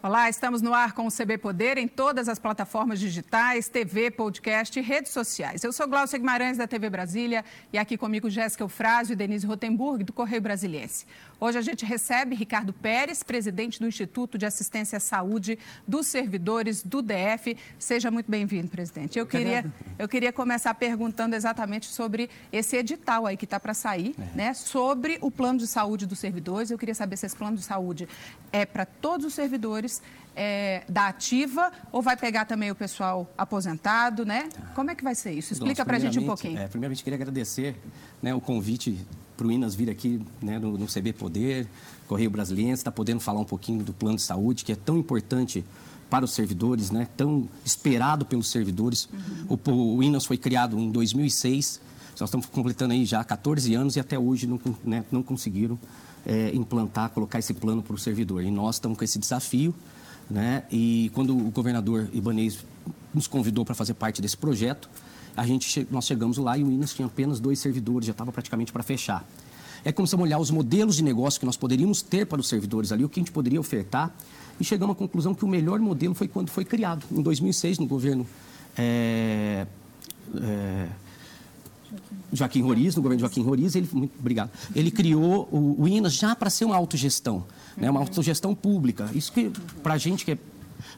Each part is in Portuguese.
Olá, estamos no ar com o CB Poder em todas as plataformas digitais, TV, podcast e redes sociais. Eu sou Glaucia Guimarães, da TV Brasília, e aqui comigo Jéssica Eufrásio e Denise Rotenburg, do Correio Brasiliense. Hoje a gente recebe Ricardo Pérez, presidente do Instituto de Assistência à Saúde dos Servidores do DF. Seja muito bem-vindo, presidente. Eu queria, eu queria começar perguntando exatamente sobre esse edital aí que está para sair, é. né, sobre o plano de saúde dos servidores. Eu queria saber se esse plano de saúde é para todos os servidores é, da ativa ou vai pegar também o pessoal aposentado, né? Como é que vai ser isso? Explica para a gente um pouquinho. É, primeiramente, queria agradecer né, o convite para o Inas vir aqui né, no, no CB Poder, Correio Brasiliense, está podendo falar um pouquinho do plano de saúde, que é tão importante para os servidores, né, tão esperado pelos servidores. Uhum. O, o Inas foi criado em 2006, nós estamos completando aí já 14 anos e até hoje não, né, não conseguiram é, implantar, colocar esse plano para o servidor. E nós estamos com esse desafio, né? E quando o governador Ibanez nos convidou para fazer parte desse projeto, a gente, nós chegamos lá e o Inas tinha apenas dois servidores, já estava praticamente para fechar. É começamos a olhar os modelos de negócio que nós poderíamos ter para os servidores ali, o que a gente poderia ofertar, e chegamos à conclusão que o melhor modelo foi quando foi criado, em 2006, no governo é, é, Joaquim Roriz, no governo Joaquim Roriz, ele, muito obrigado, ele criou o, o INAS já para ser uma autogestão, né, uma autogestão pública. Isso que, para a gente que é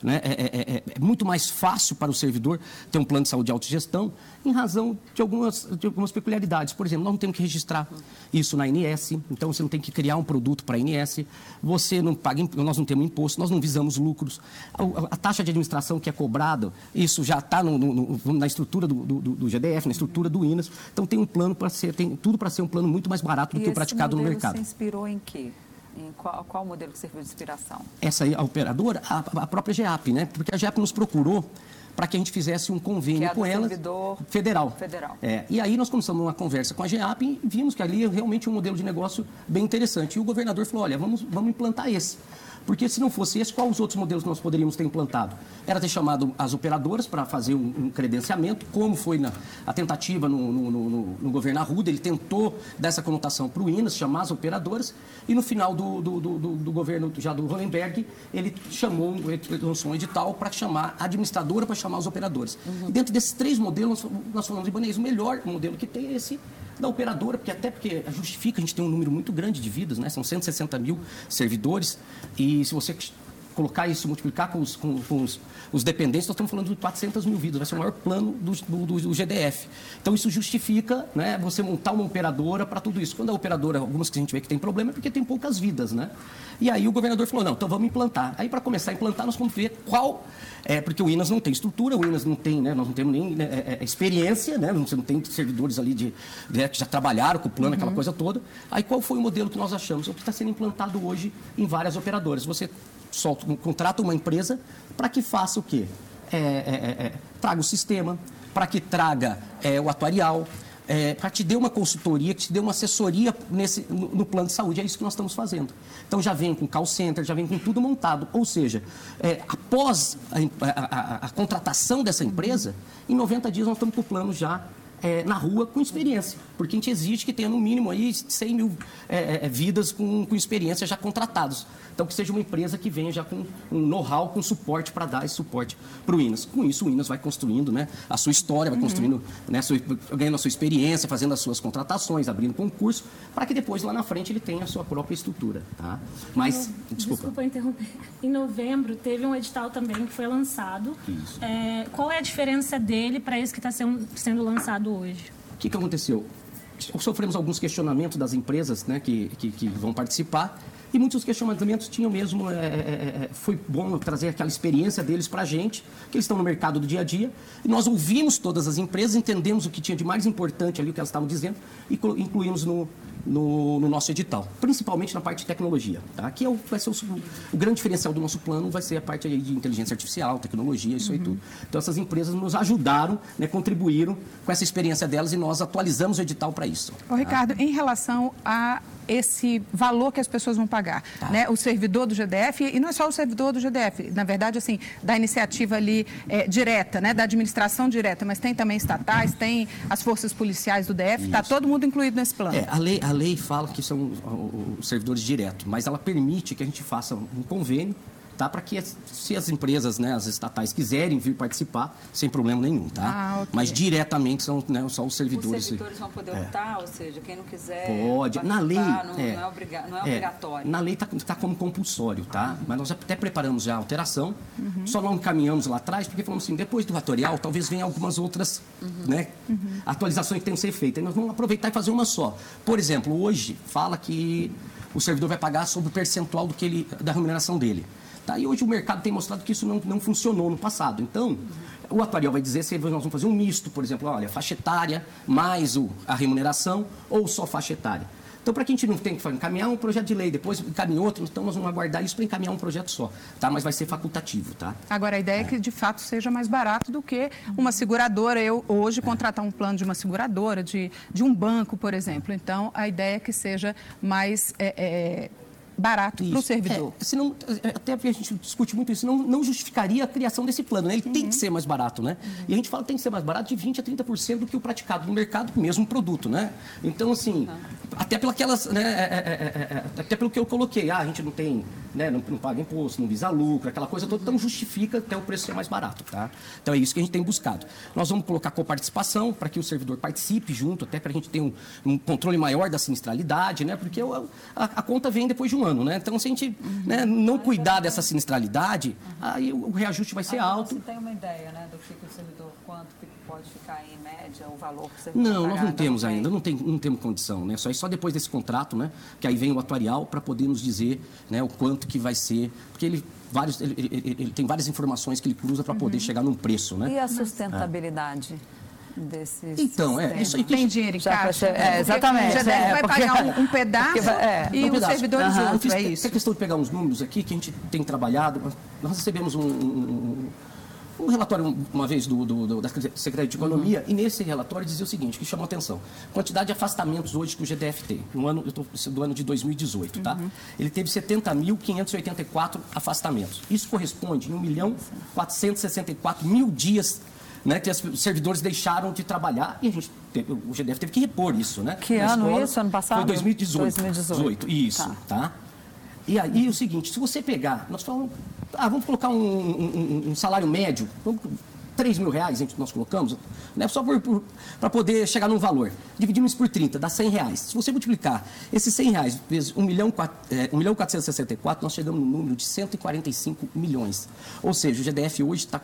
né? É, é, é, é, muito mais fácil para o servidor ter um plano de saúde de autogestão em razão de algumas, de algumas peculiaridades. Por exemplo, nós não temos que registrar isso na INS, então você não tem que criar um produto para a INS, você não paga, nós não temos imposto, nós não visamos lucros. A, a taxa de administração que é cobrada, isso já está na estrutura do, do, do, GDF, na estrutura do INAS. Então tem um plano para ser, tem tudo para ser um plano muito mais barato do e que o praticado no mercado. Você inspirou em quê? Em qual, qual modelo que serviu de inspiração? Essa aí, a operadora, a, a própria GEAP, né? Porque a GEAP nos procurou para que a gente fizesse um convênio é com ela federal. federal. É, e aí nós começamos uma conversa com a GEAP e vimos que ali é realmente um modelo de negócio bem interessante. E o governador falou: olha, vamos, vamos implantar esse. Porque se não fosse esse, quais os outros modelos nós poderíamos ter implantado? Era ter chamado as operadoras para fazer um, um, credenciamento, como foi na, a tentativa no, no, no, no governo Arruda, ele tentou dessa conotação para o INAS, chamar as operadoras, e no final do, do, do, do governo já do Hollenberg, ele chamou, ele lançou um edital para chamar a administradora, para chamar os operadores. Uhum. E dentro desses três modelos, nós falamos, Ibanez, o melhor modelo que tem é esse da operadora, porque até porque justifica, a gente tem um número muito grande de vidas, né? São 160 mil servidores, e se você colocar isso, multiplicar com os, com, com os, os, dependentes, nós estamos falando de 400 mil vidas, vai ser o maior plano do, do, do GDF. Então, isso justifica né, você montar uma operadora para tudo isso. Quando a operadora, algumas que a gente vê que tem problema, é porque tem poucas vidas, né? E aí o governador falou, não, então vamos implantar. Aí, para começar a implantar, nós vamos ver qual... É, porque o INAS não tem estrutura, o INAS não tem, né, nós não temos nem né, é, é, experiência, né? Você não tem servidores ali de, de, né, que já trabalharam com o plano, uhum. aquela coisa toda. Aí, qual foi o modelo que nós achamos? O que está sendo implantado hoje em várias operadoras. Você solta, contrata uma empresa para que faça o quê? É, é, é, é traga o sistema, para que traga é, o atuarial, é, para te dê uma consultoria, que te dê uma assessoria nesse, no, no, plano de saúde. É isso que nós estamos fazendo. Então já vem com call center, já vem com tudo montado. Ou seja, é, após a, a, a, a, contratação dessa empresa, em 90 dias nós estamos com o plano já é, na rua com experiência, porque a gente exige que tenha no mínimo aí 100 mil é, é, é, vidas com, com experiência já contratados. Então, que seja uma empresa que venha já com um know-how, com suporte para dar esse suporte para o INAS. Com isso, o INAS vai construindo né, a sua história, vai uhum. construindo, né, sua, ganhando a sua experiência, fazendo as suas contratações, abrindo concurso, para que depois, lá na frente, ele tenha a sua própria estrutura. Tá? Mas, no, desculpa. Desculpa interromper. Em novembro, teve um edital também que foi lançado. É, qual é a diferença dele para esse que está sendo, sendo lançado hoje? O que, que aconteceu? Sofremos alguns questionamentos das empresas né, que, que, que vão participar e muitos questionamentos tinham mesmo. É, é, é, é foi bom trazer aquela experiência deles para a gente, que eles estão no mercado do dia a dia. E nós ouvimos todas as empresas, entendemos o que tinha de mais importante ali, o que elas estavam dizendo, e incluímos no, no, no, nosso edital, principalmente na parte de tecnologia. Tá? Aqui é o, vai ser o, o, grande diferencial do nosso plano vai ser a parte de inteligência artificial, tecnologia, isso uhum. aí tudo. Então essas empresas nos ajudaram, né, contribuíram com essa experiência delas e nós atualizamos o edital para isso. Ô, Ricardo, tá? em relação a esse valor que as pessoas vão pagar, tá. né? O servidor do GDF e não é só o servidor do GDF, na verdade assim da iniciativa ali é, direta, né? Da administração direta, mas tem também estatais, tem as forças policiais do DF, está todo mundo incluído nesse plano. É, a lei, a lei fala que são os servidores diretos, mas ela permite que a gente faça um convênio tá? Para que se as empresas, né, as estatais quiserem vir participar, sem problema nenhum, tá? Ah, okay. Mas diretamente são né, só os servidores. Os servidores vão poder é. optar, ou seja, quem não quiser. Pode. Na lei. Não é, não é, obriga não é, é obrigatório. Na lei está tá como compulsório, tá? Mas nós até preparamos já a alteração, uhum. só não encaminhamos lá atrás, porque falamos assim, depois do fatorial, talvez venha algumas outras uhum. né, uhum. atualizações que tenham que ser feitas. E nós vamos aproveitar e fazer uma só. Por exemplo, hoje fala que o servidor vai pagar sobre o percentual do que ele, da remuneração dele. Tá? E hoje o mercado tem mostrado que isso não, não funcionou no passado. Então, o atuarial vai dizer se nós vamos fazer um misto, por exemplo, olha, faixa etária mais o, a remuneração ou só faixa etária. Então, para que a gente não tem que encaminhar um projeto de lei, depois encaminhar outro, então nós vamos aguardar isso para encaminhar um projeto só, tá? Mas vai ser facultativo, tá? Agora, a ideia é, é que, de fato, seja mais barato do que uma seguradora. Eu, hoje, contratar um plano de uma seguradora, de, de um banco, por exemplo. Então, a ideia é que seja mais... É, é, barato para o servidor. É, senão, é, até porque a gente discute muito isso, não, não justificaria a criação desse plano. Né? Ele uhum. tem que ser mais barato, né? Uhum. E a gente fala que tem que ser mais barato de 20% a 30% do que o praticado no mercado, mesmo produto, né? Então, assim, uhum. até pelas, né, é, é, é, até pelo que eu coloquei, ah, a gente não tem, né, não, não paga imposto, não visa lucro, aquela coisa toda, então justifica até o preço ser mais barato, tá? Então é isso que a gente tem buscado. Nós vamos colocar coparticipação para que o servidor participe junto, até para a gente ter um, um, controle maior da sinistralidade, né? Porque a, a conta vem depois de um ano ano, né? Então, se a gente uhum. né, não cuidar dessa sinistralidade, uhum. aí o reajuste vai ser alto. Você tem uma ideia, né, do que o servidor, quanto que pode ficar em média o valor que você Não, nós não temos ainda, não, tem, não temos condição, né? Só, só depois desse contrato, né? Que aí vem o atuarial para poder nos dizer né, o quanto que vai ser, porque ele vários, ele, ele, ele, tem várias informações que ele cruza para poder uhum. chegar num preço, né? E a sustentabilidade? É desses Então, é isso aí que Tem dinheiro em caixa. É, exatamente. Já é, vai porque, pagar um, um pedaço é, e um os servidores uhum. outros, é isso. É questão de pegar uns números aqui que a gente tem trabalhado. Nós recebemos um, um, um relatório uma vez do, do, do, da Secretaria de Economia, uhum. e nesse relatório dizia o seguinte, que chamou atenção. Quantidade de afastamentos hoje que o GDF tem, no ano, tô, do ano de 2018, tá? Uhum. Ele teve 70.584 afastamentos. Isso corresponde em 1 milhão 464 mil dias né, que os servidores deixaram de trabalhar e a gente teve, o GDF teve que repor isso, né? Que ano escola, isso? Ano passado? Foi 2018. 2018. isso, tá. tá? E aí o seguinte, se você pegar, nós falamos, ah, vamos colocar um, um, um salário médio, vamos, 3 mil reais nós colocamos, né, só para poder chegar num valor. Dividimos por 30, dá 100 reais. Se você multiplicar esses 100 reais vezes 1 milhão, 4, é, 1 milhão 464, nós chegamos no número de 145 milhões. Ou seja, o GDF hoje está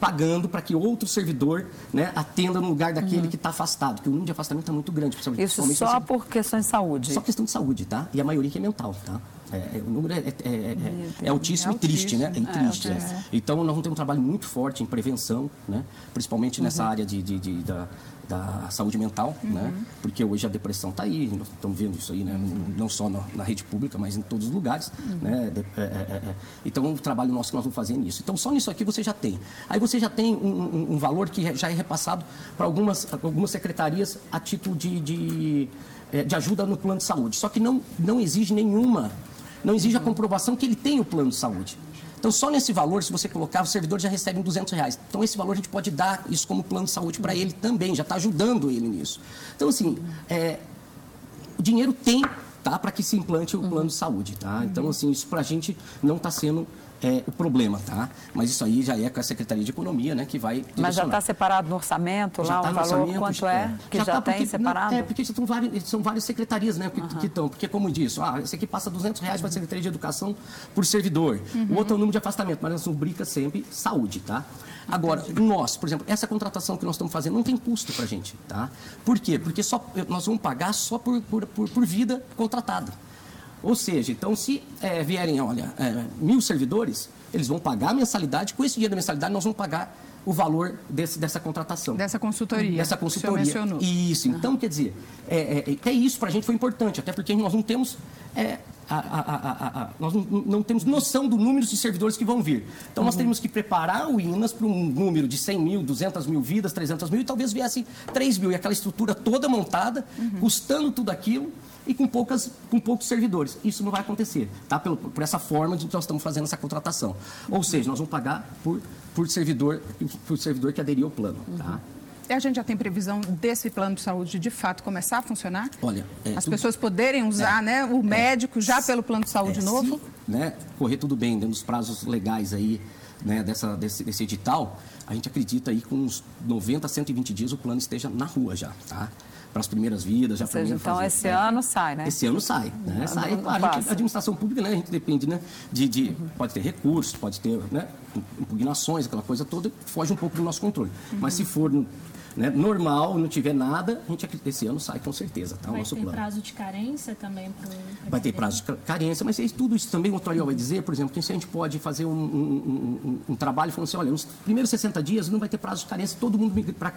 pagando para que outro servidor né, atenda no lugar daquele uhum. que está afastado, porque o número de afastamento está muito grande. Isso só assim, por questões de saúde? Só questão de saúde, tá? E a maioria que é mental, tá? É, é, o número é, é, é, é altíssimo e triste, né? É triste. Então, nós vamos ter um trabalho muito forte em prevenção, né? principalmente nessa uhum. área de, de, de da, da saúde mental, uhum. né? Porque hoje a depressão está aí, nós estamos vendo isso aí, né? Não só na, na rede pública, mas em todos os lugares, uhum. né? É, é, é, então, o trabalho nosso que nós vamos fazer nisso. Então, só nisso aqui você já tem. Aí você já tem um, um, um valor que já é repassado para algumas, algumas secretarias a título de, de, é, de ajuda no plano de saúde. Só que não, não exige nenhuma, não exige a comprovação que ele tem o plano de saúde. Então, só nesse valor, se você colocar, o servidor já recebe 200 reais. Então, esse valor a gente pode dar isso como plano de saúde para ele também, já está ajudando ele nisso. Então, assim, é, o dinheiro tem tá, para que se implante o plano de saúde. Tá? Então, assim, isso para a gente não está sendo é, o problema, tá? Mas isso aí já é com a Secretaria de Economia, né, que vai Mas já está separado no orçamento já lá tá o valor, orçamento, quanto é, que já, já tá tem porque, separado? Não, é, porque são várias, são várias secretarias, né, que, uhum. que estão, porque como disse, ah, esse aqui passa 200 reais para a Secretaria de Educação por servidor, uhum. o outro é o número de afastamento, mas nós rubrica sempre saúde, tá? Agora, nós, por exemplo, essa contratação que nós estamos fazendo não tem custo para a gente, tá? Por quê? Porque só, nós vamos pagar só por, por, por, por vida contratada. Ou seja, então se é, vierem, olha, é, mil servidores, eles vão pagar a mensalidade, com esse dinheiro da mensalidade nós vamos pagar o valor desse, dessa contratação. Dessa consultoria. Dessa consultoria. Que mencionou. Isso. Então, uhum. quer dizer, é, é, até isso para a gente foi importante, até porque nós não temos. É, a, a, a, nós não, não, temos noção do número de servidores que vão vir. Então, nós uhum. teríamos que preparar o INAS para um número de 100 mil, 200 mil vidas, 300 mil, e talvez viesse 3 mil. E aquela estrutura toda montada, uhum. custando tudo aquilo, e com, poucas, com poucos servidores. Isso não vai acontecer, tá? Pelo, por essa forma de que nós estamos fazendo essa contratação. Ou seja, nós vamos pagar por, por, servidor, por servidor que aderiu ao plano, tá? E a gente já tem previsão desse plano de saúde de fato começar a funcionar? Olha, é, as tudo... pessoas poderem usar, é, né, o médico já pelo plano de saúde novo? Se, né, correr tudo bem dentro dos prazos legais aí, né, dessa, desse, desse edital, a gente acredita aí com uns 90 a 120 dias o plano esteja na rua já, tá? Para as primeiras vidas. Já seja, então fazer, esse né? ano sai, né? Esse ano sai, né? Sai, claro, a, gente, a, administração pública, né? A gente depende, né? De, de uhum. pode ter recursos, pode ter, né? Impugnações, aquela coisa toda, foge um pouco do nosso controle. Uhum. Mas se for né, normal, não tiver nada, a gente esse ano sai com certeza, tá? Vai o nosso ter plano. prazo de carência também? Pro, vai ter prazo de carência, mas tudo isso também o Toriel vai dizer, por exemplo, que se a gente pode fazer um, um, um, um trabalho falando assim, olha, nos primeiros 60 dias não vai ter prazo de carência, todo mundo para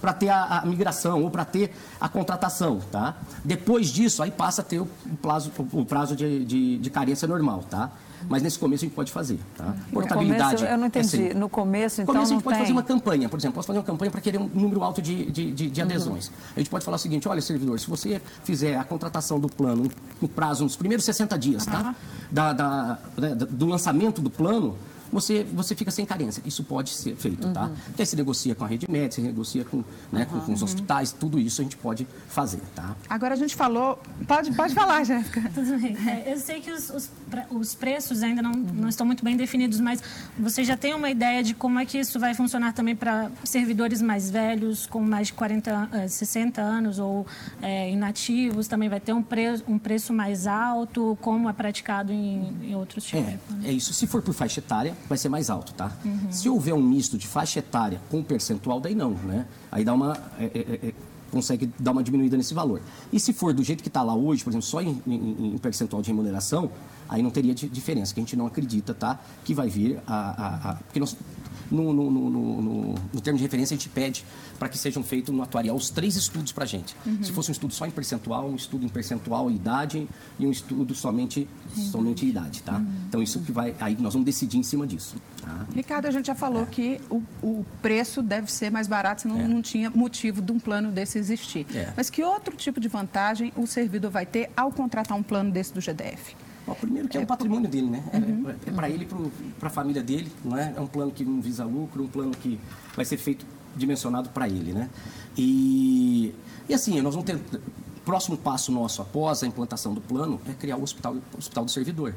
para ter a, a, migração ou para ter a contratação, tá? Depois disso, aí passa a ter o, prazo, o prazo de, de, de carência normal, tá? Mas nesse começo a gente pode fazer, tá? Portabilidade. Começo, eu não entendi. É assim. no começo, então. No começo a gente pode tem... fazer uma campanha, por exemplo, posso fazer uma campanha para querer um número alto de, de, de, de adesões. Uhum. A gente pode falar o seguinte: olha, servidor, se você fizer a contratação do plano no prazo, nos primeiros 60 dias, tá? Uhum. Da, da, da, do lançamento do plano, você, você fica sem carência. Isso pode ser feito, tá? uhum. tá? Porque aí se negocia com a rede médica, se negocia com, né, uhum. com, com, os hospitais, tudo isso a gente pode fazer, tá? Agora a gente falou... Pode, pode falar, Jéssica. Tudo bem. É, eu sei que os, os, os preços ainda não, não estão muito bem definidos, mas você já tem uma ideia de como é que isso vai funcionar também para servidores mais velhos, com mais de 40, 60 eh, anos ou é, inativos? Também vai ter um, pre, um preço mais alto, como é praticado em, em outros tipos? É, é isso. Se for por faixa etária, vai ser mais alto, tá? Uhum. Se houver um misto de faixa etária com percentual, daí não, né? Aí dá uma... É, é, é, consegue dar uma diminuída nesse valor. E se for do jeito que está lá hoje, por exemplo, só em, em, em, percentual de remuneração, aí não teria diferença, que a gente não acredita, tá? Que vai vir a... a, a porque nós, no, no, no, no, no termo de referência, a gente pede para que sejam feitos no atuarial os três estudos para a gente. Uhum. Se fosse um estudo só em percentual, um estudo em percentual e idade e um estudo somente, uhum. somente idade, tá? Uhum. Então, isso que vai... Aí nós vamos decidir em cima disso. Tá? Ricardo, a gente já falou é. que o, o, preço deve ser mais barato, senão é. não tinha motivo de um plano desse existir. É. Mas que outro tipo de vantagem o servidor vai ter ao contratar um plano desse do GDF? Bom, primeiro que é, é o patrimônio dele, né? É, uhum. É, é para ele e para a família dele, não é? É um plano que não visa lucro, um plano que vai ser feito dimensionado para ele, né? E, e assim, nós vamos ter... Próximo passo nosso após a implantação do plano é criar o hospital, o hospital do servidor,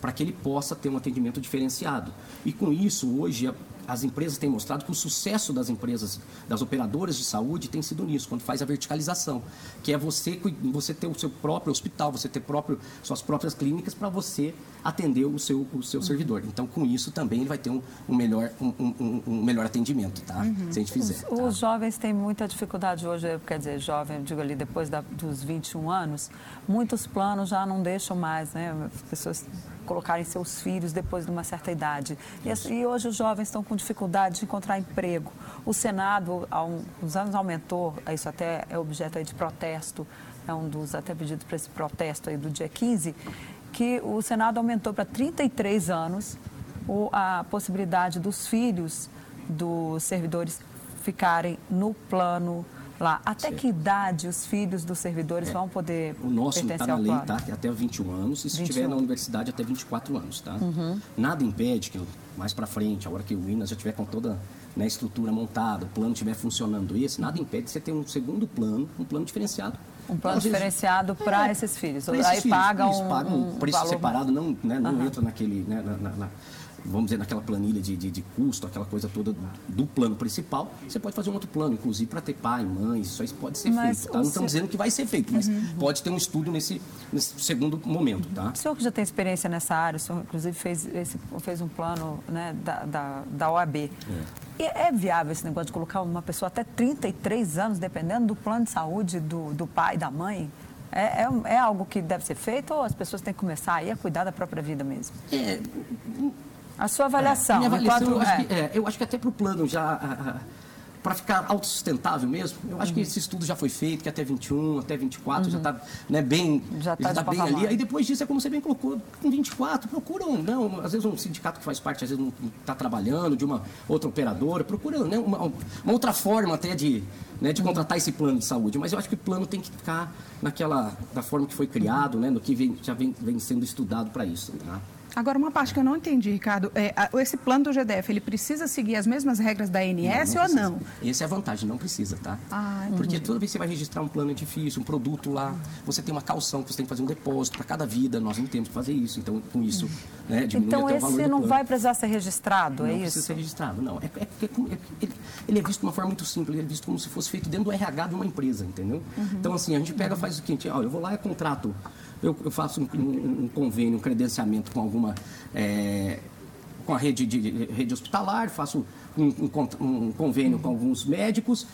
para que ele possa ter um atendimento diferenciado. E com isso, hoje, as empresas têm mostrado que o sucesso das empresas, das operadoras de saúde, tem sido nisso, quando faz a verticalização, que é você, você ter o seu próprio hospital, você ter próprio, suas próprias clínicas para você atender o seu, o seu servidor. Então, com isso também ele vai ter um, um melhor, um, um, um, melhor atendimento, tá? Uhum. Se a gente fizer. Os, tá? os, jovens têm muita dificuldade hoje, quer dizer, jovem, digo ali, depois da, dos 21 anos, muitos planos já não deixam mais, né? As pessoas colocarem seus filhos depois de uma certa idade. E, e, hoje os jovens estão com dificuldade de encontrar emprego. O Senado, há uns anos, aumentou, isso até é objeto de protesto, é um dos até pedidos para esse protesto aí do dia 15, que o Senado aumentou para 33 anos a possibilidade dos filhos dos servidores ficarem no plano lá. Até certo. que idade os filhos dos servidores é. vão poder O nosso está na lei, tá? É até 21 anos e se 21. estiver na universidade até 24 anos, tá? Uhum. Nada impede que mais para frente, a hora que o INAS já tiver com toda né, a estrutura montada, o plano estiver funcionando esse, nada impede de você ter um segundo plano, um plano diferenciado. Um plano diferenciado para é, esses filhos. Esses Aí filhos, paga um, pagam um preço valor... separado, não, né, não uhum. entra naquele, né, na, na, vamos dizer, naquela planilha de, de, de, custo, aquela coisa toda do plano principal, você pode fazer um outro plano, inclusive para ter pai, mãe, isso aí pode ser mas feito. Tá? Não estamos dizendo que vai ser feito, mas uhum. pode ter um estudo nesse, nesse, segundo momento. Tá? O senhor que já tem experiência nessa área, o senhor inclusive fez, esse, fez um plano né, da, da, da OAB. É. é viável esse negócio de colocar uma pessoa até 33 anos, dependendo do plano de saúde do, do pai e da mãe? É, é, é, algo que deve ser feito ou as pessoas têm que começar aí a cuidar da própria vida mesmo? É, a sua avaliação. É, avaliação eu, acho que, é, eu acho que até para o plano já para ficar autossustentável mesmo, eu acho uhum. que esse estudo já foi feito, que até 21, até 24 uhum. já está né, bem, já está tá bem ali. Aí depois disso, é como você bem colocou, com 24, procuram, não, às vezes um sindicato que faz parte, às vezes não está trabalhando, de uma outra operadora, procura né, uma, uma outra forma até de, né, de contratar esse plano de saúde. Mas eu acho que o plano tem que ficar naquela, da forma que foi criado, né, no que vem, já vem, vem sendo estudado para isso. Tá? Agora, uma parte que eu não entendi, Ricardo, é, esse plano do GDF, ele precisa seguir as mesmas regras da ANS não, não ou não? Essa é a vantagem, não precisa, tá? Ah, Porque toda vez que você vai registrar um plano difícil, um produto lá, você tem uma calção que você tem que fazer um depósito para cada vida, nós não temos que fazer isso. Então, com isso, né, diminui então, até o valor Então, esse não vai precisar ser registrado, não é isso? Não precisa ser registrado, não. É, é, é, ele é visto de uma forma muito simples, ele é visto como se fosse feito dentro do RH de uma empresa, entendeu? Uhum. Então, assim, a gente pega, faz o seguinte, olha, eu vou lá e contrato eu, eu faço um, um, um, convênio, um credenciamento com alguma. É, com a rede, de, rede hospitalar, faço um, um convênio com alguns médicos,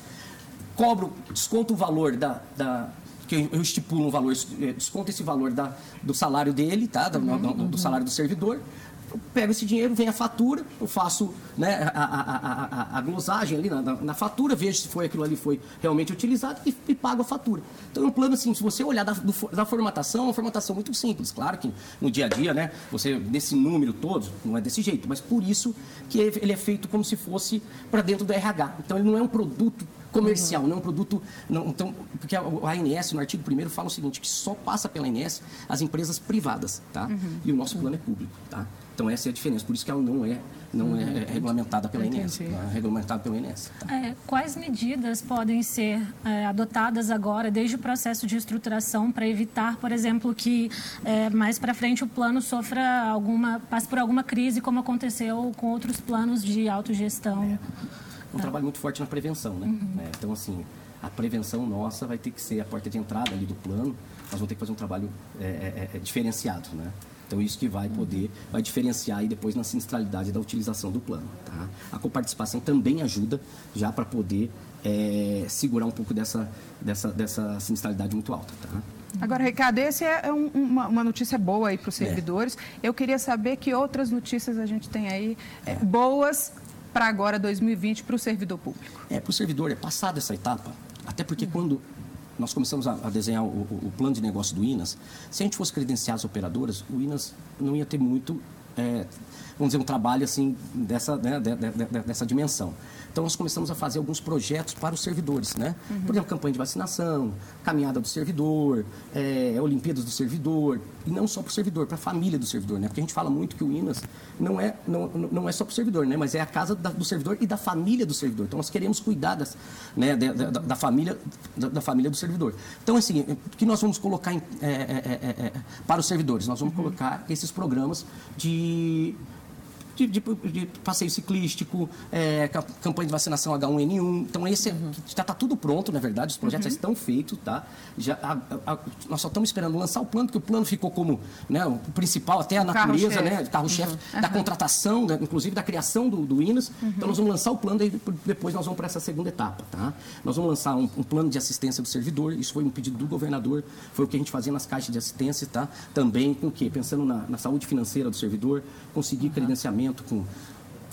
cobro, desconto o valor da, da que eu estipulo um valor, é, desconto esse valor da, do salário dele, tá? Do, do, do salário do servidor, pego esse dinheiro, vem a fatura, eu faço né, a, a, a, a, glosagem ali na, na, na, fatura, vejo se foi aquilo ali foi realmente utilizado e, e pago a fatura. Então é um plano assim, se você olhar da, do, da formatação, é uma formatação muito simples. Claro que no dia a dia, né, você, nesse número todo, não é desse jeito, mas por isso que ele é feito como se fosse para dentro do RH. Então ele não é um produto comercial, uhum. não é um produto. Não, então, porque a, a ANS, no artigo 1 fala o seguinte: que só passa pela ANS as empresas privadas, tá? Uhum. E o nosso plano é público, tá? Então essa é a diferença, por isso que ela não é não é, é regulamentada pela INES, não é regulamentada pela INES. Tá? É, quais medidas podem ser é, adotadas agora, desde o processo de estruturação, para evitar, por exemplo, que é, mais para frente o plano sofra alguma, passe por alguma crise, como aconteceu com outros planos de autogestão? É um tá. trabalho muito forte na prevenção, né? Uhum. É, então, assim, a prevenção nossa vai ter que ser a porta de entrada ali do plano. Nós vamos ter que fazer um trabalho é, é, é diferenciado, né? Então, isso que vai poder, vai diferenciar aí depois na sinistralidade da utilização do plano. Tá? A coparticipação também ajuda já para poder é, segurar um pouco dessa, dessa, dessa sinistralidade muito alta. Tá? Agora, Ricardo, esse é um, uma, uma, notícia boa aí para os é. servidores. É. Eu queria saber que outras notícias a gente tem aí é. boas para agora 2020 para o servidor público. É, para o servidor é passada essa etapa, até porque uhum. quando nós começamos a, desenhar o, o, plano de negócio do INAS, se a gente fosse credenciar as operadoras, o INAS não ia ter muito, é, vamos dizer, um trabalho assim dessa, né, de, de, de, dessa dimensão. Então, nós começamos a fazer alguns projetos para os servidores, né? Uhum. Por exemplo, campanha de vacinação, caminhada do servidor, é, Olimpíadas do servidor, e não só para o servidor, para a família do servidor, né? Porque a gente fala muito que o INAS não é, não, não é só para o servidor, né? Mas é a casa da, do servidor e da família do servidor. Então, nós queremos cuidar das, né, da, da, da família, da, da, família do servidor. Então, assim, o que nós vamos colocar em, é, é, é, é para os servidores? Nós vamos uhum. colocar esses programas de de, de, de passeio ciclístico, é, campanha de vacinação H1N1. Então, esse uhum. já está tudo pronto, na verdade, os projetos uhum. já estão feitos, tá? Já, a, a, nós só estamos esperando lançar o plano, porque o plano ficou como né, o principal, até a natureza, carro né? Carro-chefe uhum. da contratação, da, inclusive da criação do, do INAS. Uhum. Então, nós vamos lançar o plano e depois nós vamos para essa segunda etapa, tá? Nós vamos lançar um, um, plano de assistência do servidor, isso foi um pedido do governador, foi o que a gente fazia nas caixas de assistência, tá? Também com o quê? Pensando na, na saúde financeira do servidor, conseguir credenciamento com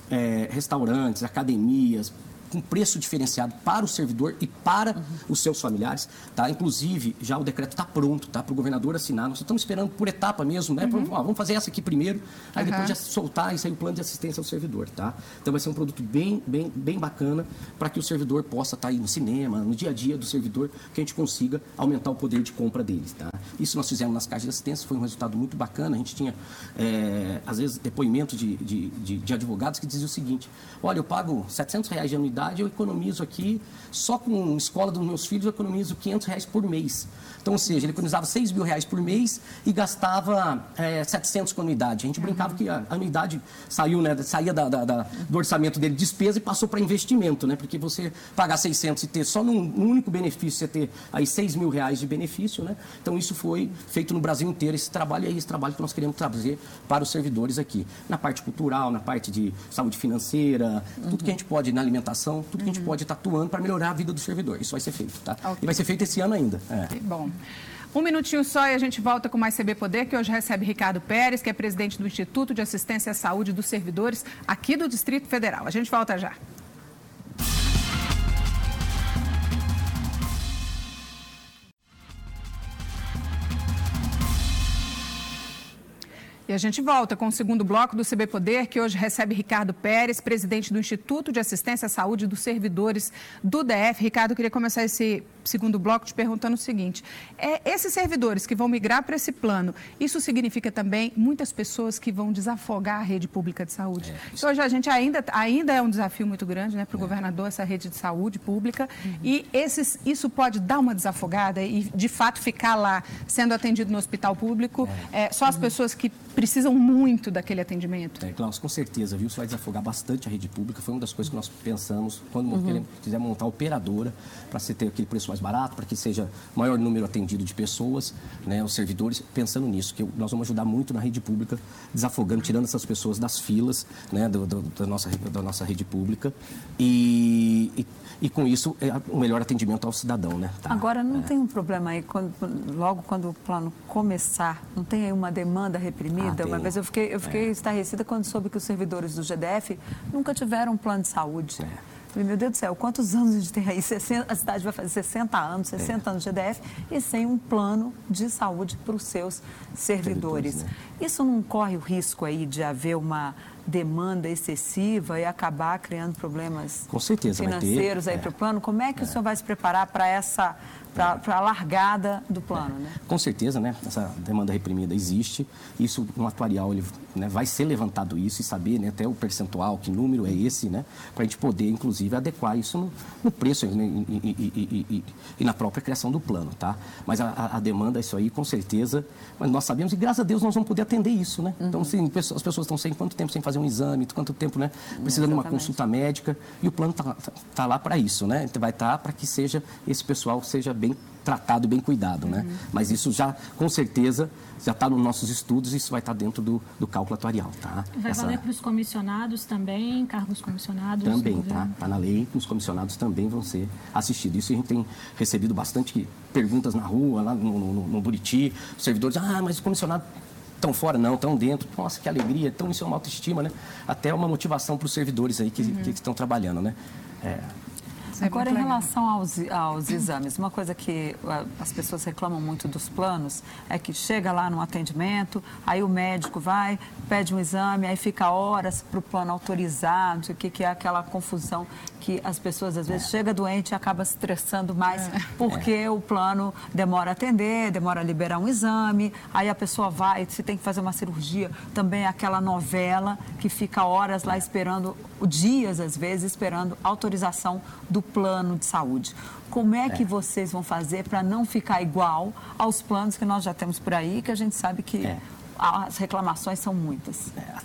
é, restaurantes, academias, com preço diferenciado para o servidor e para uhum. os seus familiares, tá? Inclusive, já o decreto está pronto, tá? Para o governador assinar. Nós estamos esperando por etapa mesmo, né? Uhum. Ó, vamos fazer essa aqui primeiro, aí uhum. depois já soltar e sair o plano de assistência ao servidor, tá? Então vai ser um produto bem, bem, bem bacana para que o servidor possa estar tá aí no cinema, no dia a dia do servidor, que a gente consiga aumentar o poder de compra deles, tá? Isso nós fizemos nas caixas de assistência, foi um resultado muito bacana. A gente tinha, é, às vezes, depoimentos de, de, de, de advogados que diziam o seguinte: olha, eu pago 700 reais de anuidade eu economizo aqui, só com a escola dos meus filhos, eu economizo 500 reais por mês. Então, ou seja, ele economizava 6 mil reais por mês e gastava é, 700 com anuidade. A gente brincava que a anuidade saiu, né, saía da, da, da, do orçamento dele despesa e passou para investimento, né? Porque você pagar 600 e ter só num, num, único benefício, você ter aí 6 mil reais de benefício, né? Então, isso foi feito no Brasil inteiro. Esse trabalho é esse trabalho que nós queremos trazer para os servidores aqui. Na parte cultural, na parte de saúde financeira, uhum. tudo que a gente pode, na alimentação, tudo que a gente uhum. pode estar atuando para melhorar a vida do servidor. Isso vai ser feito, tá? Okay. E vai ser feito esse ano ainda. É. Bom. Um minutinho só e a gente volta com mais CB Poder, que hoje recebe Ricardo Pérez, que é presidente do Instituto de Assistência à Saúde dos Servidores aqui do Distrito Federal. A gente volta já. E a gente volta com o segundo bloco do CB Poder, que hoje recebe Ricardo Pérez, presidente do Instituto de Assistência à Saúde dos Servidores do DF. Ricardo, eu queria começar esse segundo bloco te perguntando o seguinte: é, esses servidores que vão migrar para esse plano, isso significa também muitas pessoas que vão desafogar a rede pública de saúde? É, hoje a gente ainda, ainda é um desafio muito grande né, para o é. governador, essa rede de saúde pública, uhum. e esses, isso pode dar uma desafogada e, de fato, ficar lá sendo atendido no hospital público, é. é só as pessoas que precisam muito daquele atendimento. É, Klaus, com certeza, viu? Isso vai desafogar bastante a rede pública. Foi uma das coisas que nós pensamos quando uhum. quiser montar operadora para você ter aquele preço mais barato, para que seja maior número atendido de pessoas, né, os servidores, pensando nisso, que nós vamos ajudar muito na rede pública, desafogando, tirando essas pessoas das filas né, do, do, da, nossa, da nossa rede pública e, e e com isso é o melhor atendimento ao cidadão, né? Tá? Agora não é. tem um problema aí quando, logo quando o plano começar, não tem aí uma demanda reprimida? Ah, uma vez eu fiquei, eu fiquei é. estarrecida quando soube que os servidores do GDF nunca tiveram um plano de saúde. É. Falei, meu Deus do céu, quantos anos a gente tem aí? 60, a cidade vai fazer 60 anos, 60 é. anos de GDF e sem um plano de saúde para os seus servidores. né? Isso não corre o risco aí de haver uma demanda excessiva e acabar criando problemas Com certeza, financeiros aí é, para o plano? Como é que é. o senhor vai se preparar para essa para a largada do plano, né? Com certeza, né? Essa demanda reprimida existe. Isso no atuarial ele né, vai ser levantado isso e saber né, até o percentual, que número é esse, né? Para a gente poder, inclusive, adequar isso no, no preço né, e, e, e, e, na própria criação do plano, tá? Mas a, a, demanda, isso aí, com certeza, mas nós sabemos e graças a Deus nós vamos poder atender isso, né? Uhum. Então, assim, as pessoas estão sem quanto tempo sem fazer um exame, quanto tempo, né? Precisando de uma consulta médica e o plano está tá, tá lá para isso, né? Vai estar tá para que seja esse pessoal seja bem tratado e bem cuidado, né? Uhum. Mas isso já, com certeza, já está nos nossos estudos e isso vai estar tá dentro do, do cálculo atuarial, tá? Vai Essa... valer para os comissionados também, cargos comissionados? Também, tá? Está na lei, os comissionados também vão ser assistidos. Isso a gente tem recebido bastante perguntas na rua, lá no, no, no Buriti, os servidores, ah, mas o comissionado estão fora, não, estão dentro. Nossa, que alegria, então isso é uma autoestima, né? Até uma motivação para os servidores aí que, uhum. que estão trabalhando, né? É, é Agora, em relação aos, aos exames, uma coisa que as pessoas reclamam muito dos planos é que chega lá no atendimento, aí o médico vai, pede um exame, aí fica horas para o plano autorizar, o que, que é aquela confusão que as pessoas às vezes é. chega doente e acaba se estressando mais é. porque é. o plano demora a atender, demora a liberar um exame, aí a pessoa vai, se tem que fazer uma cirurgia, também é aquela novela que fica horas lá esperando, dias às vezes, esperando autorização do plano de saúde. Como é que é. vocês vão fazer para não ficar igual aos planos que nós já temos por aí, que a gente sabe que é. as reclamações são muitas? É,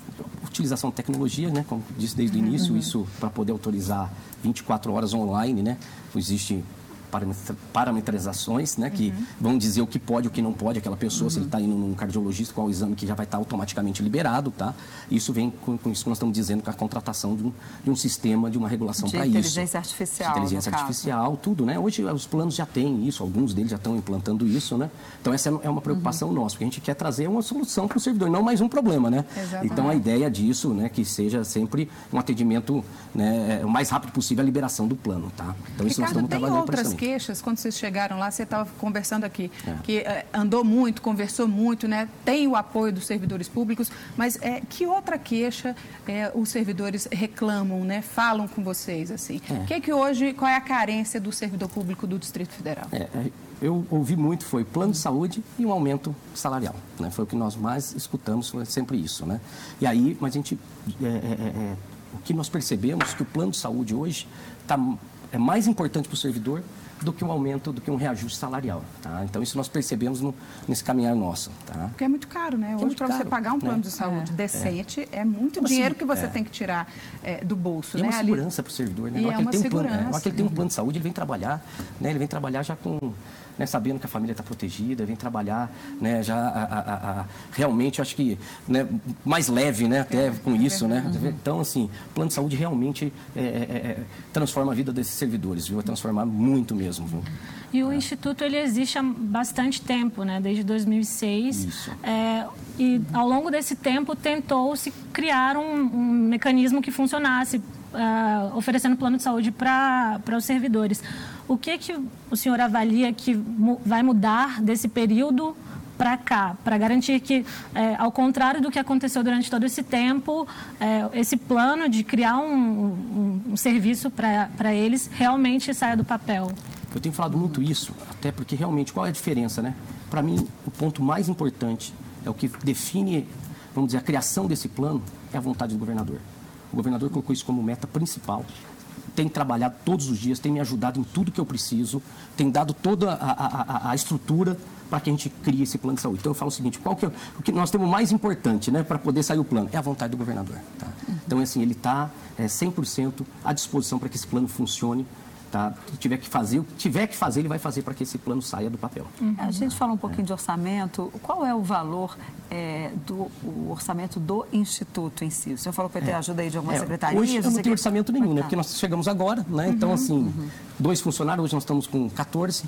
utilização de tecnologia, né? Como disse desde o início, uhum. isso para poder autorizar 24 horas online, né? Existe parametrizações, né, que uhum. vão dizer o que pode e o que não pode aquela pessoa, uhum. se ele está indo num cardiologista, qual o exame que já vai estar tá automaticamente liberado, tá? Isso vem com, com, isso que nós estamos dizendo, com a contratação de um, de um sistema, de uma regulação para isso. Inteligência artificial. De inteligência artificial, caso. tudo, né? Hoje os planos já têm isso, alguns deles já estão implantando isso, né? Então essa é uma preocupação uhum. nossa, porque a gente quer trazer uma solução para o servidor, não mais um problema, né? Exatamente. Então a ideia disso, né, que seja sempre um atendimento, né, o mais rápido possível a liberação do plano, tá? Então isso Ricardo, nós estamos trabalhando para isso queixas quando vocês chegaram lá, você estava conversando aqui, é. que é, andou muito, conversou muito, né? tem o apoio dos servidores públicos, mas é, que outra queixa é, os servidores reclamam, né? falam com vocês? assim? É. Que, que hoje, qual é a carência do servidor público do Distrito Federal? É, eu ouvi muito foi plano de saúde e um aumento salarial. Né? Foi o que nós mais escutamos, foi sempre isso. Né? E aí, mas a gente, é, é, é, o que nós percebemos que o plano de saúde hoje tá, é mais importante para o servidor do que um aumento, do que um reajuste salarial. Tá? Então, isso nós percebemos no, nesse caminhar nosso. Tá? Porque é muito caro, né? É Hoje, para você pagar um plano né? de saúde é. decente, é, é muito então, dinheiro que você é. tem que tirar é, do bolso. E né? é uma segurança para o servidor. Né? E é uma segurança. Um plano, que ele tem um plano de saúde, ele vem trabalhar, né? ele vem trabalhar já com né, sabendo que a família está protegida, vem trabalhar, né, já a, a, a, realmente acho que né, mais leve, né, até com isso, né. Então assim, o plano de saúde realmente é, é, é, transforma a vida desses servidores, viu? Vai transformar muito mesmo, viu? E o instituto ele existe há bastante tempo, né, desde 2006. Isso. É, e ao longo desse tempo tentou se criar um, um mecanismo que funcionasse uh, oferecendo plano de saúde para os servidores. O que, que o senhor avalia que mu vai mudar desse período para cá, para garantir que, é, ao contrário do que aconteceu durante todo esse tempo, é, esse plano de criar um, um, um serviço para eles realmente saia do papel? Eu tenho falado muito isso, até porque realmente qual é a diferença, né? Para mim, o ponto mais importante é o que define, vamos dizer, a criação desse plano é a vontade do governador. O governador colocou isso como meta principal tem trabalhado todos os dias, tem me ajudado em tudo que eu preciso, tem dado toda a, a, a estrutura para que a gente crie esse plano de saúde. Então eu falo o seguinte, qual que é, o que nós temos mais importante né, para poder sair o plano? É a vontade do governador. Tá? Então, assim, ele está é, 100% à disposição para que esse plano funcione Tá? Se tiver que fazer, o que tiver que fazer, ele vai fazer para que esse plano saia do papel. Uhum. A gente fala um pouquinho é. de orçamento. Qual é o valor é, do orçamento do Instituto em si? O senhor falou que vai ter é. ajuda aí de alguma é. secretaria? Hoje não tem orçamento nenhum, né? Porque nós chegamos agora, né? Então, uhum. assim, uhum. dois funcionários, hoje nós estamos com 14.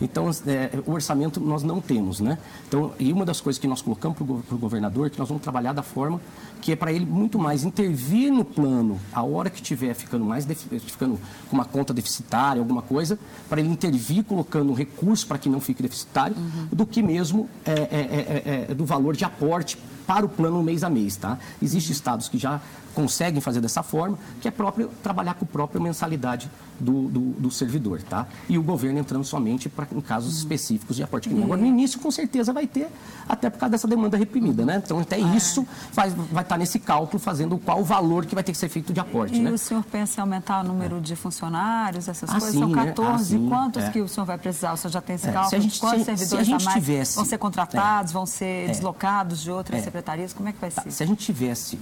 Então, é, o orçamento nós não temos, né? Então, e uma das coisas que nós colocamos para o governador é que nós vamos trabalhar da forma que é para ele muito mais intervir no plano a hora que estiver ficando mais ficando com uma conta deficitária, alguma coisa, para ele intervir colocando recurso para que não fique deficitário, uhum. do que mesmo é, é, é, é, do valor de aporte para o plano mês a mês, tá? Existem estados que já conseguem fazer dessa forma, que é próprio trabalhar com a própria mensalidade do, do, do servidor, tá? E o governo entrando somente pra, em casos uhum. específicos de aporte. Uhum. Agora, no início, com certeza, vai ter, até por causa dessa demanda reprimida, né? Então, até ah, isso vai, vai estar nesse cálculo, fazendo qual o valor que vai ter que ser feito de aporte, e né? o senhor pensa em aumentar o número é. de funcionários, essas ah, coisas? São 14. Né? Ah, Quantos é. que o senhor vai precisar? O senhor já tem esse é. cálculo? Se a gente, Quantos se, servidores se a, a mais tivesse, vão ser contratados, vão ser é. deslocados de outras é. secretarias? Como é que vai tá, ser? Se a gente tivesse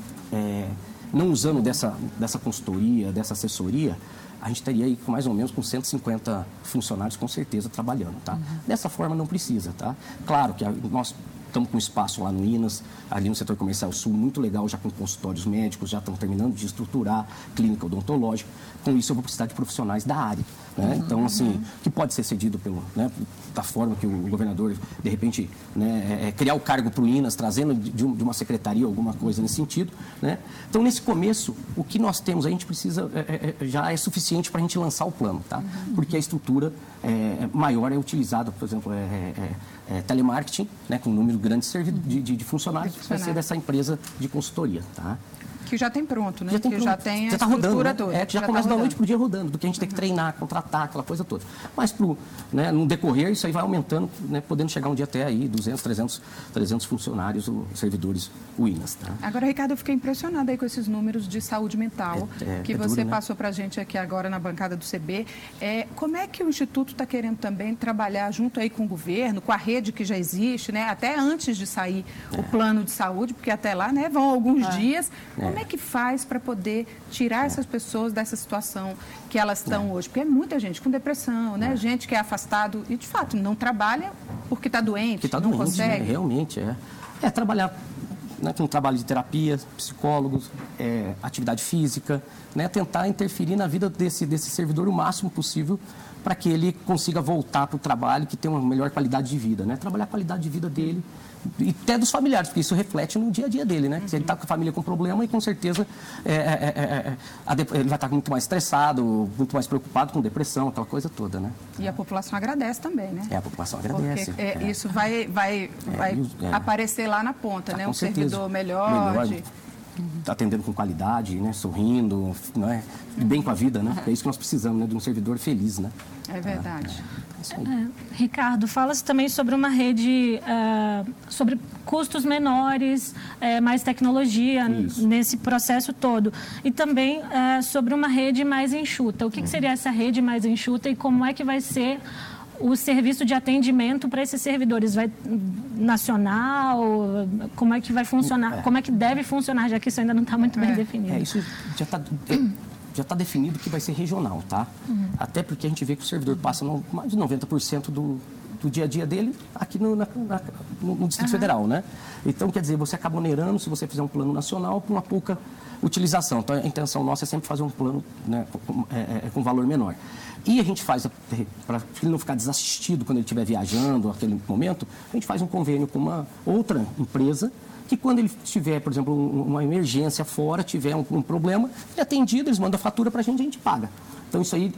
não usando dessa, dessa consultoria, dessa assessoria, a gente estaria aí com mais ou menos com 150 funcionários com certeza trabalhando, tá? Uhum. Dessa forma não precisa, tá? Claro que a, nós estamos com espaço lá no Inas, ali no setor comercial sul, muito legal, já com consultórios médicos, já estamos terminando de estruturar clínica odontológica. Com isso, eu vou precisar de profissionais da área. Né? Então, assim, que pode ser cedido pelo, né, da forma que o governador, de repente, né, é, é criar o cargo para o Inas, trazendo de, de, uma secretaria alguma coisa nesse sentido. Né? Então, nesse começo, o que nós temos, a gente precisa, é, é, é já é suficiente para a gente lançar o plano, tá? Porque a estrutura é, maior é utilizada, por exemplo, é, telemarketing, né, com um número grande de, de, de funcionários, vai ser dessa empresa de consultoria. Tá? Que já tem pronto, né? Já tem que pronto. já tem já tá rodando, né? toda. É, que já, já começa tá da noite para o dia rodando, do que a gente tem que treinar, contratar, aquela coisa toda. Mas pro, né, no decorrer, isso aí vai aumentando, né, podendo chegar um dia até aí 200, 300, 300 funcionários, servidores UINAS. Tá? Agora, Ricardo, eu fiquei impressionada aí com esses números de saúde mental é, é, que é você duro, né? passou para a gente aqui agora na bancada do CB. É, como é que o Instituto está querendo também trabalhar junto aí com o governo, com a rede que já existe, né? até antes de sair o é. plano de saúde, porque até lá né, vão alguns é. dias. Como é que faz para poder tirar essas pessoas dessa situação que elas estão hoje. Porque é muita gente com depressão, né? Gente que é afastado e, de fato, não trabalha porque está doente, que tá não doente, consegue. Né? Realmente, é. É trabalhar né, com trabalho de terapia, psicólogos, é, atividade física, né, tentar interferir na vida desse, desse servidor o máximo possível para que ele consiga voltar para o trabalho, que tenha uma melhor qualidade de vida, né? Trabalhar a qualidade de vida dele e até dos familiares, porque isso reflete no dia a dia dele, né? Se ele está com a família com problema e com certeza é, é, é, é ele vai estar muito mais estressado, muito mais preocupado com depressão, aquela coisa toda, né? E a população agradece também, né? É, a população agradece. Porque é, isso vai, vai, vai aparecer lá na ponta, tá, né? Um certeza. servidor melhor. melhor de atendendo com qualidade, né? sorrindo, não é? bem com a vida, né? É isso que nós precisamos, né? De um servidor feliz, né? É verdade. É, é, Ricardo, fala-se também sobre uma rede, uh, sobre custos menores, uh, mais tecnologia isso. nesse processo todo. E também uh, sobre uma rede mais enxuta. O que, que seria essa rede mais enxuta e como é que vai ser o serviço de atendimento para esses servidores vai nacional? Como é que vai funcionar? É. Como é que deve funcionar, já que isso ainda não está muito bem é. definido? É, isso já está já está definido que vai ser regional, tá? Uhum. Até porque a gente vê que o servidor passa no, mais de 90% do, do dia a dia dele aqui no, na, na, no Distrito uhum. Federal, né? Então, quer dizer, você acaba onerando se você fizer um plano nacional com uma pouca utilização. Então, a intenção nossa é sempre fazer um plano né, com, é, é, com valor menor. E a gente faz, para ele não ficar desassistido quando ele estiver viajando, naquele momento, a gente faz um convênio com uma outra empresa que quando ele tiver, por exemplo, uma emergência fora, tiver um, um problema, ele é atendido, eles mandam a fatura para a gente e a gente paga. Então, isso aí,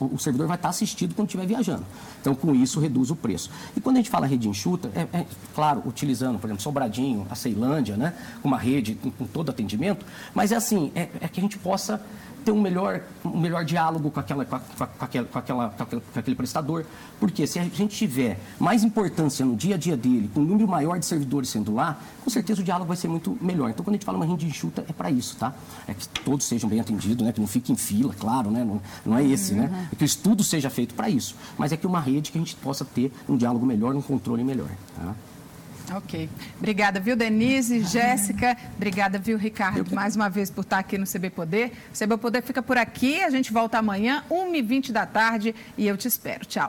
o, servidor vai estar assistido quando estiver viajando. Então, com isso, reduz o preço. E quando a gente fala rede enxuta, é, é claro, utilizando, por exemplo, Sobradinho, a Ceilândia, né? uma rede com, com todo atendimento, mas é assim, é, é que a gente possa ter um melhor, um melhor diálogo com, aquela, com, a, com, aquela, com, aquela, com aquele prestador. Porque se a gente tiver mais importância no dia a dia dele, com um número maior de servidores sendo lá, com certeza o diálogo vai ser muito melhor. Então, quando a gente fala uma rede enxuta, é para isso, tá? É que todos sejam bem atendidos, né? que não fiquem em fila, claro, né? não, não é esse, né? É que o estudo seja feito para isso. Mas é que uma rede que a gente possa ter um diálogo melhor, um controle melhor. Tá? Ok. Obrigada, viu, Denise, Jéssica. Obrigada, viu, Ricardo, mais uma vez por estar aqui no CB Poder. O CB Poder fica por aqui. A gente volta amanhã, 1h20 da tarde, e eu te espero. Tchau.